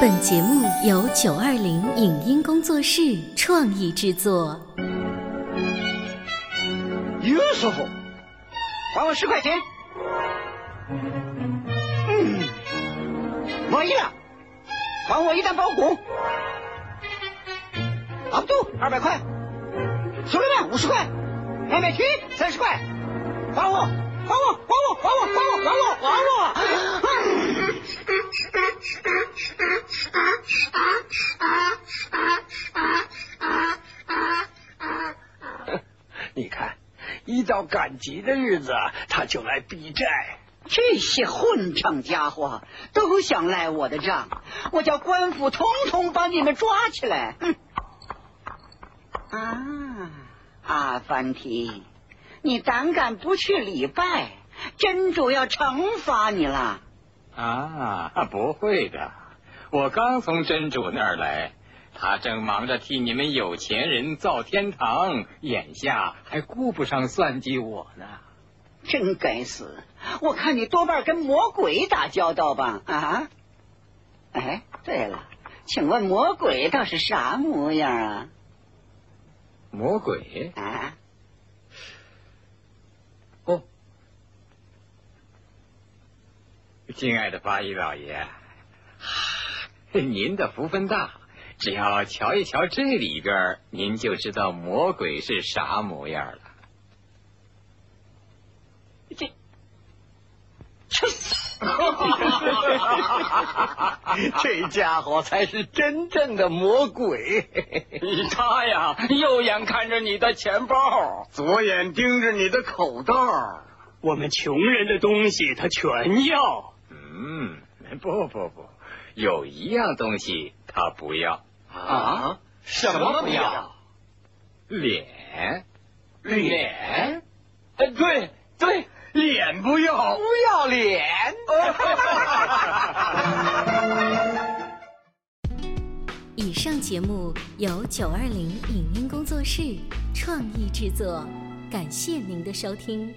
本节目由九二零影音工作室创意制作。又舒服，还我十块钱。嗯，满意了，还我一袋包谷。阿不都二百块，兄弟们五十块，买买去三十块，还我，还我，还我，还我，还我，还我，还我。你看，一到赶集的日子，他就来逼债。这些混账家伙都想赖我的账，我叫官府统统把你们抓起来！哼！啊，阿凡提，你胆敢不去礼拜，真主要惩罚你了。啊，不会的，我刚从真主那儿来，他正忙着替你们有钱人造天堂，眼下还顾不上算计我呢。真该死！我看你多半跟魔鬼打交道吧？啊？哎，对了，请问魔鬼倒是啥模样啊？魔鬼？啊？哦，敬爱的八一老爷，您的福分大，只要瞧一瞧这里边，您就知道魔鬼是啥模样了。这，这，这家伙才是真正的魔鬼。他呀，右眼看着你的钱包，左眼盯着你的口袋。我们穷人的东西他全要。嗯，不不不，有一样东西他不要啊？什么不要？脸，脸？呃，对对。脸不要，不要脸。以上节目由九二零影音工作室创意制作，感谢您的收听。